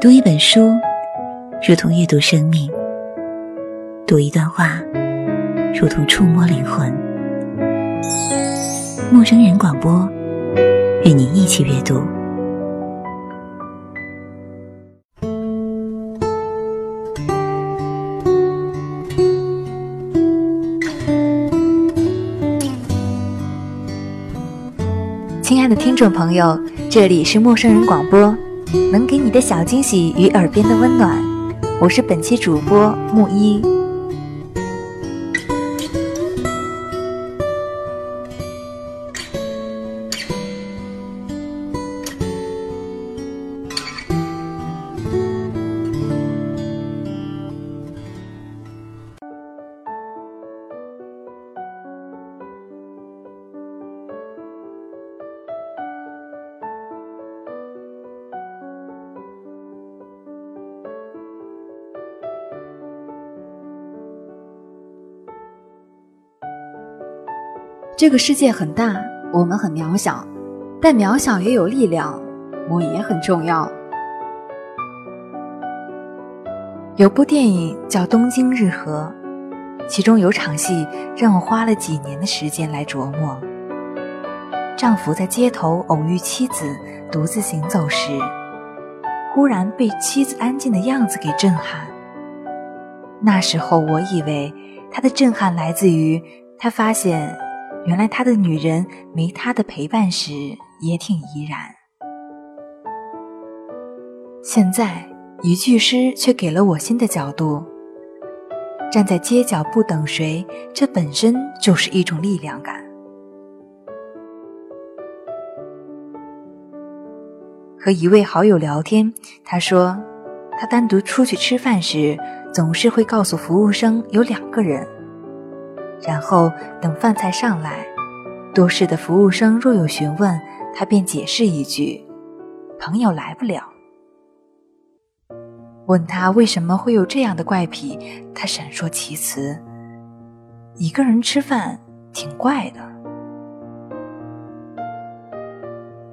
读一本书，如同阅读生命；读一段话，如同触摸灵魂。陌生人广播，与您一起阅读。亲爱的听众朋友，这里是陌生人广播。能给你的小惊喜与耳边的温暖，我是本期主播木一。这个世界很大，我们很渺小，但渺小也有力量，我也很重要。有部电影叫《东京日和》，其中有场戏让我花了几年的时间来琢磨。丈夫在街头偶遇妻子独自行走时，忽然被妻子安静的样子给震撼。那时候我以为他的震撼来自于他发现。原来他的女人没他的陪伴时也挺怡然。现在一句诗却给了我新的角度。站在街角不等谁，这本身就是一种力量感。和一位好友聊天，他说，他单独出去吃饭时，总是会告诉服务生有两个人。然后等饭菜上来，多事的服务生若有询问，他便解释一句：“朋友来不了。”问他为什么会有这样的怪癖，他闪烁其词：“一个人吃饭挺怪的。”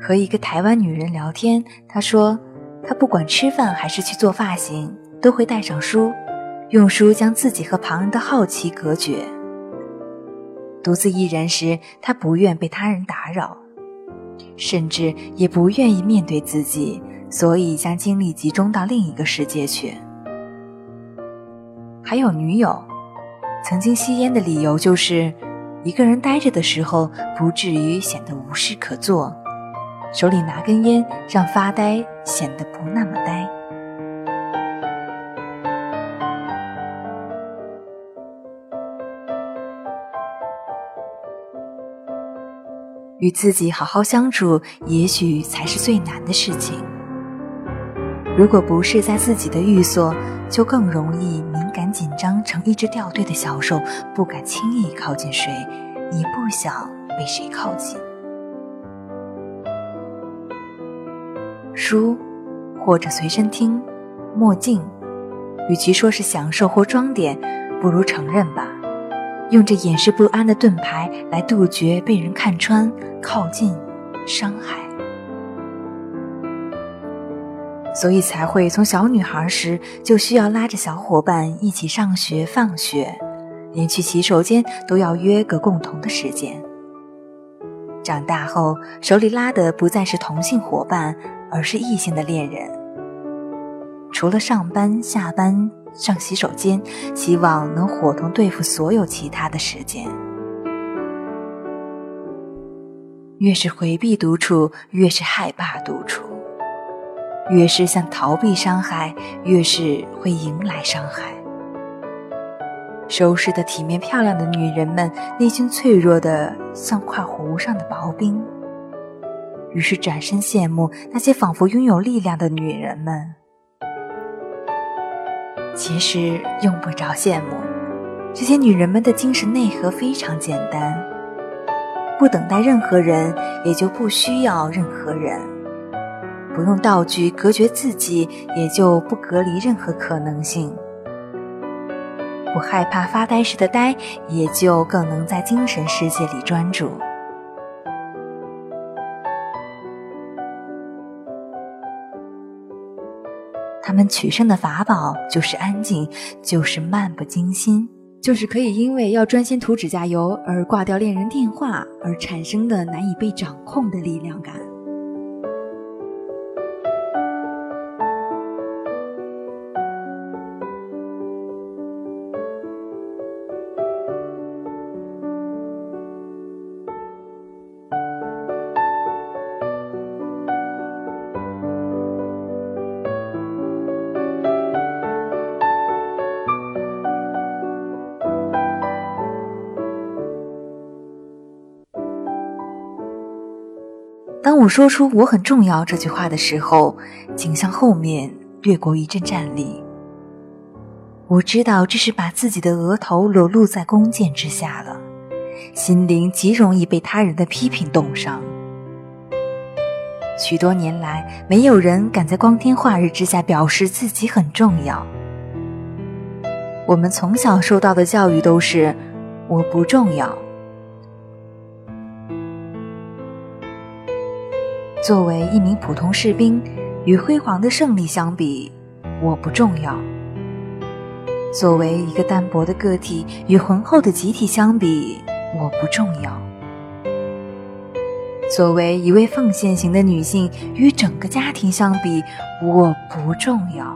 和一个台湾女人聊天，她说：“她不管吃饭还是去做发型，都会带上书，用书将自己和旁人的好奇隔绝。”独自一人时，他不愿被他人打扰，甚至也不愿意面对自己，所以将精力集中到另一个世界去。还有女友，曾经吸烟的理由就是，一个人呆着的时候不至于显得无事可做，手里拿根烟，让发呆显得不那么呆。与自己好好相处，也许才是最难的事情。如果不是在自己的寓所，就更容易敏感紧张，成一只掉队的小兽，不敢轻易靠近谁，也不想被谁靠近。书，或者随身听，墨镜，与其说是享受或装点，不如承认吧。用这掩饰不安的盾牌来杜绝被人看穿、靠近、伤害，所以才会从小女孩时就需要拉着小伙伴一起上学、放学，连去洗手间都要约个共同的时间。长大后，手里拉的不再是同性伙伴，而是异性的恋人。除了上班、下班。上洗手间，希望能伙同对付所有其他的时间。越是回避独处，越是害怕独处；越是想逃避伤害，越是会迎来伤害。收拾的体面漂亮的女人们，内心脆弱的像块湖上的薄冰。于是转身羡慕那些仿佛拥有力量的女人们。其实用不着羡慕，这些女人们的精神内核非常简单：不等待任何人，也就不需要任何人；不用道具隔绝自己，也就不隔离任何可能性；不害怕发呆时的呆，也就更能在精神世界里专注。们取胜的法宝就是安静，就是漫不经心，就是可以因为要专心涂指甲油而挂掉恋人电话而产生的难以被掌控的力量感。当我说出“我很重要”这句话的时候，景象后面掠过一阵战栗。我知道这是把自己的额头裸露在弓箭之下了，心灵极容易被他人的批评冻伤。许多年来，没有人敢在光天化日之下表示自己很重要。我们从小受到的教育都是“我不重要”。作为一名普通士兵，与辉煌的胜利相比，我不重要；作为一个单薄的个体，与浑厚的集体相比，我不重要；作为一位奉献型的女性，与整个家庭相比，我不重要；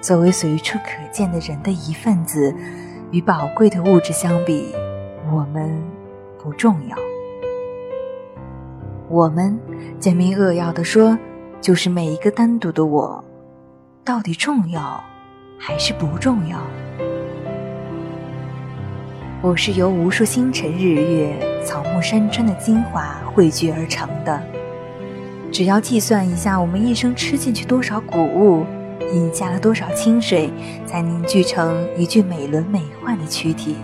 作为随处可见的人的一份子，与宝贵的物质相比，我们不重要。我们简明扼要的说，就是每一个单独的我，到底重要还是不重要？我是由无数星辰、日月、草木、山川的精华汇聚而成的。只要计算一下，我们一生吃进去多少谷物，饮下了多少清水，才凝聚成一具美轮美奂的躯体，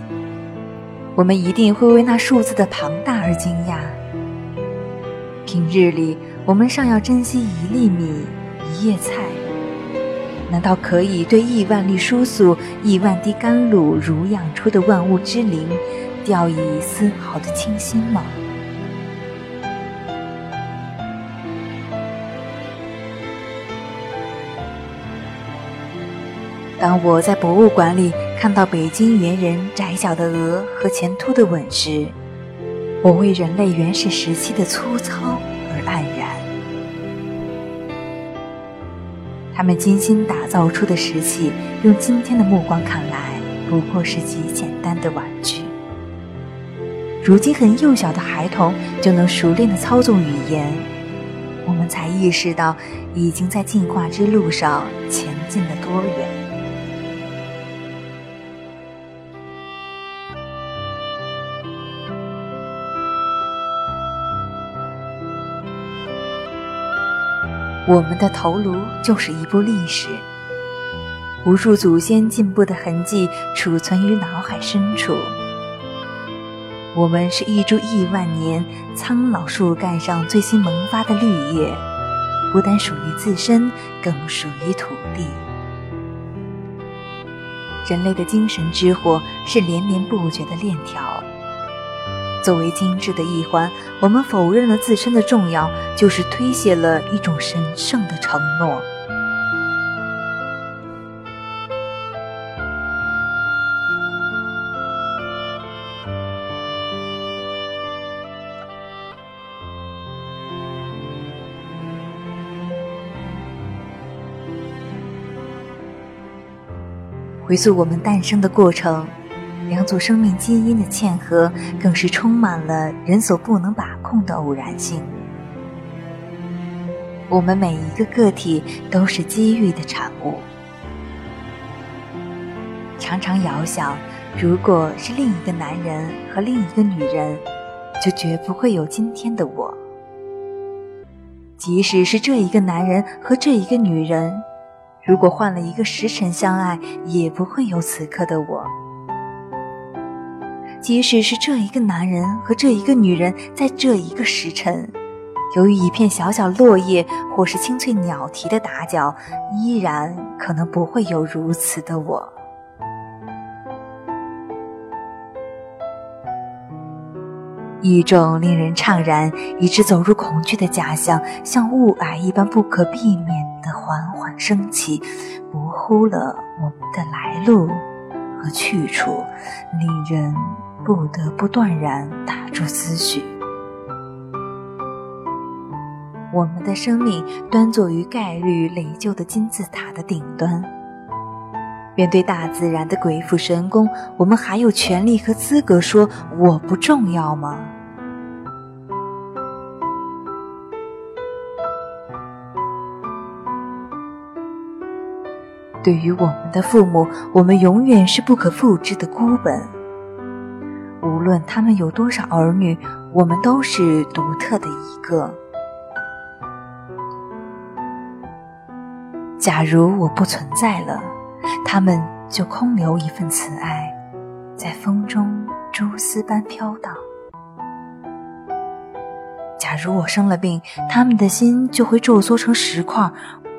我们一定会为那数字的庞大而惊讶。平日里，我们尚要珍惜一粒米、一叶菜，难道可以对亿万粒疏素、亿万滴甘露濡养出的万物之灵，掉以丝毫的清心吗？当我在博物馆里看到北京猿人窄小的额和前凸的吻时，我为人类原始时期的粗糙而黯然。他们精心打造出的石器，用今天的目光看来，不过是极简单的玩具。如今很幼小的孩童就能熟练的操纵语言，我们才意识到，已经在进化之路上前进了多远。我们的头颅就是一部历史，无数祖先进步的痕迹储存于脑海深处。我们是一株亿万年苍老树干上最新萌发的绿叶，不但属于自身，更属于土地。人类的精神之火是连绵不绝的链条。作为精致的一环，我们否认了自身的重要，就是推卸了一种神圣的承诺。回溯我们诞生的过程。两组生命基因的嵌合，更是充满了人所不能把控的偶然性。我们每一个个体都是机遇的产物。常常遥想，如果是另一个男人和另一个女人，就绝不会有今天的我。即使是这一个男人和这一个女人，如果换了一个时辰相爱，也不会有此刻的我。即使是这一个男人和这一个女人，在这一个时辰，由于一片小小落叶或是清脆鸟啼的打搅，依然可能不会有如此的我。一种令人怅然，以致走入恐惧的假象，像雾霭一般不可避免的缓缓升起，模糊了我们的来路和去处，令人不得不断然打住思绪。我们的生命端坐于概率累旧的金字塔的顶端，面对大自然的鬼斧神工，我们还有权利和资格说我不重要吗？对于我们的父母，我们永远是不可复制的孤本。无论他们有多少儿女，我们都是独特的一个。假如我不存在了，他们就空留一份慈爱，在风中蛛丝般飘荡。假如我生了病，他们的心就会皱缩成石块。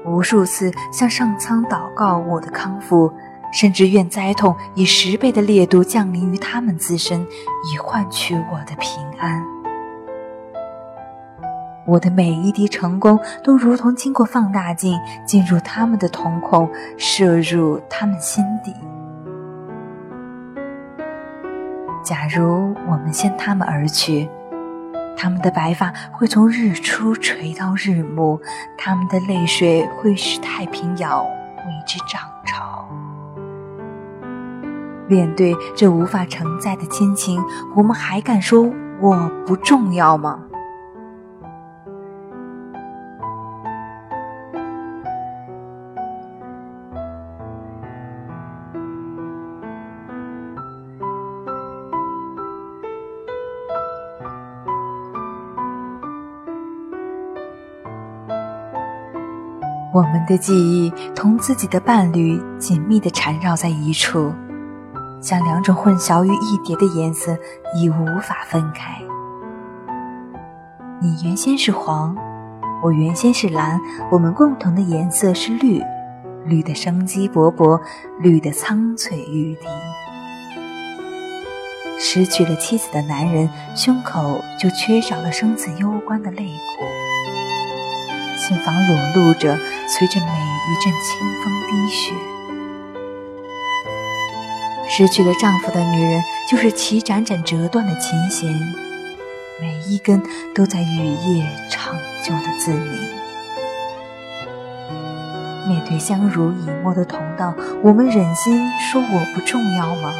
无数次向上苍祷告我的康复，甚至愿灾痛以十倍的烈度降临于他们自身，以换取我的平安。我的每一滴成功都如同经过放大镜进入他们的瞳孔，射入他们心底。假如我们先他们而去。他们的白发会从日出垂到日暮，他们的泪水会使太平洋为之涨潮。面对这无法承载的亲情，我们还敢说我不重要吗？我们的记忆同自己的伴侣紧密地缠绕在一处，像两种混淆于一叠的颜色，已无法分开。你原先是黄，我原先是蓝，我们共同的颜色是绿，绿的生机勃勃，绿的苍翠欲滴。失去了妻子的男人，胸口就缺少了生死攸关的肋骨。心房裸露着，随着每一阵清风滴血。失去了丈夫的女人，就是齐盏盏折断的琴弦，每一根都在雨夜长久的自鸣。面对相濡以沫的同道，我们忍心说我不重要吗？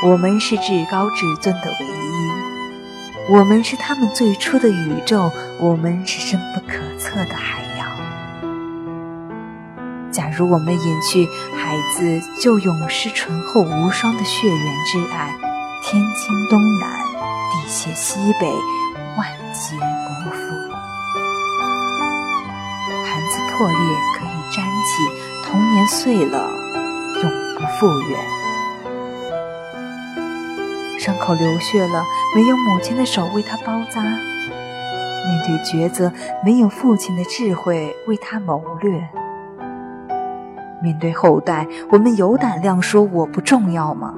我们是至高至尊的唯一，我们是他们最初的宇宙，我们是深不可测的海洋。假如我们隐去，孩子就永失醇厚无双的血缘之爱，天倾东南，地陷西北，万劫不复。盘子破裂可以粘起，童年碎了。永不复原。伤口流血了，没有母亲的手为他包扎；面对抉择，没有父亲的智慧为他谋略。面对后代，我们有胆量说我不重要吗？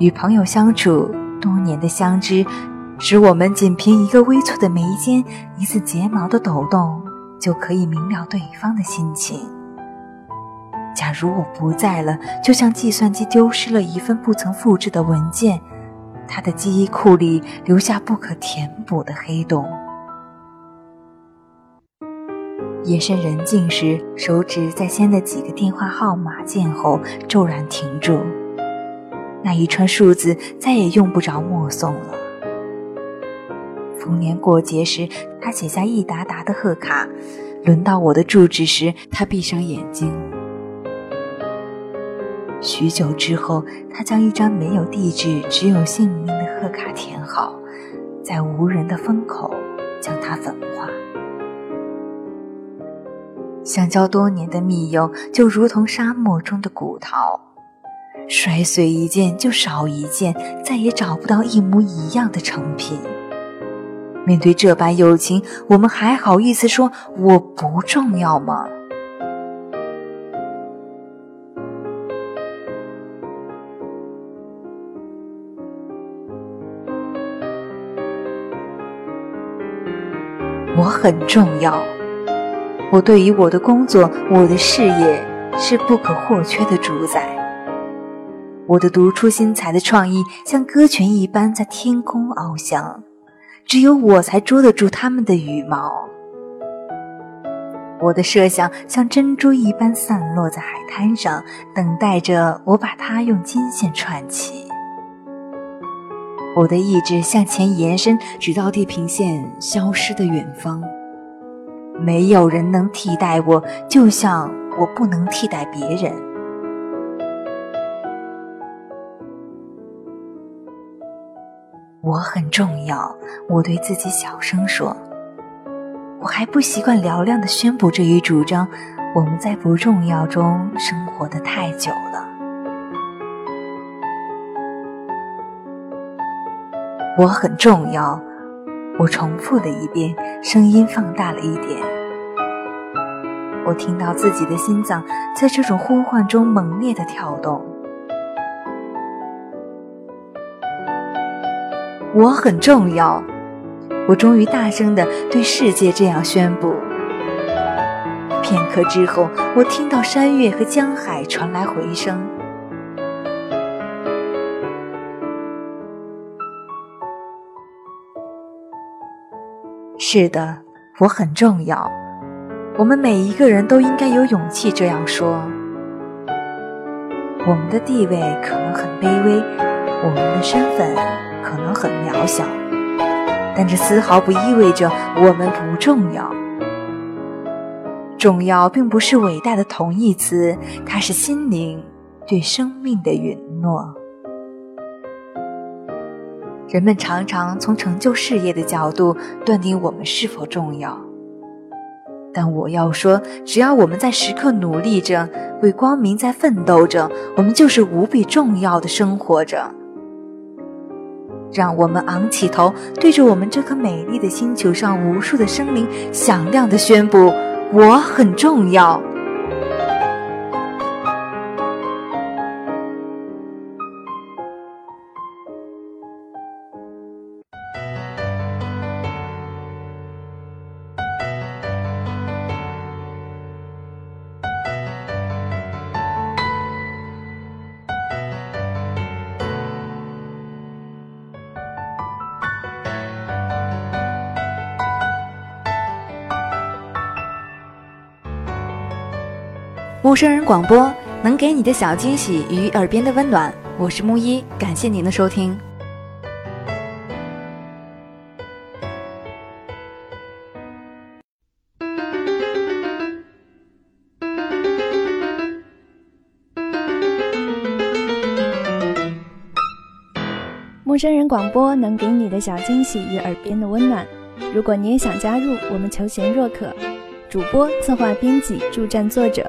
与朋友相处，多年的相知，使我们仅凭一个微蹙的眉间，一次睫毛的抖动，就可以明了对方的心情。假如我不在了，就像计算机丢失了一份不曾复制的文件，它的记忆库里留下不可填补的黑洞。夜深人静时，手指在先的几个电话号码键后骤然停住。那一串数字再也用不着默诵了。逢年过节时，他写下一沓沓的贺卡；轮到我的住址时，他闭上眼睛。许久之后，他将一张没有地址、只有姓名的贺卡填好，在无人的风口将它焚化。相交多年的密友，就如同沙漠中的古桃，摔碎一件就少一件，再也找不到一模一样的成品。面对这般友情，我们还好意思说我不重要吗？我很重要，我对于我的工作、我的事业是不可或缺的主宰。我的独出心裁的创意像鸽群一般在天空翱翔，只有我才捉得住它们的羽毛。我的设想像珍珠一般散落在海滩上，等待着我把它用金线串起。我的意志向前延伸，直到地平线消失的远方。没有人能替代我，就像我不能替代别人。我很重要，我对自己小声说。我还不习惯嘹亮的宣布这一主张。我们在不重要中生活的太久了。我很重要，我重复了一遍，声音放大了一点。我听到自己的心脏在这种呼唤中猛烈的跳动。我很重要，我终于大声的对世界这样宣布。片刻之后，我听到山岳和江海传来回声。是的，我很重要。我们每一个人都应该有勇气这样说。我们的地位可能很卑微，我们的身份可能很渺小，但这丝毫不意味着我们不重要。重要并不是伟大的同义词，它是心灵对生命的允诺。人们常常从成就事业的角度断定我们是否重要，但我要说，只要我们在时刻努力着，为光明在奋斗着，我们就是无比重要的生活着。让我们昂起头，对着我们这颗美丽的星球上无数的生灵，响亮的宣布：我很重要。陌生人广播能给你的小惊喜与耳边的温暖，我是木一，感谢您的收听。陌生人广播能给你的小惊喜与耳边的温暖，如果你也想加入，我们求贤若渴。主播、策划、编辑、助战作者、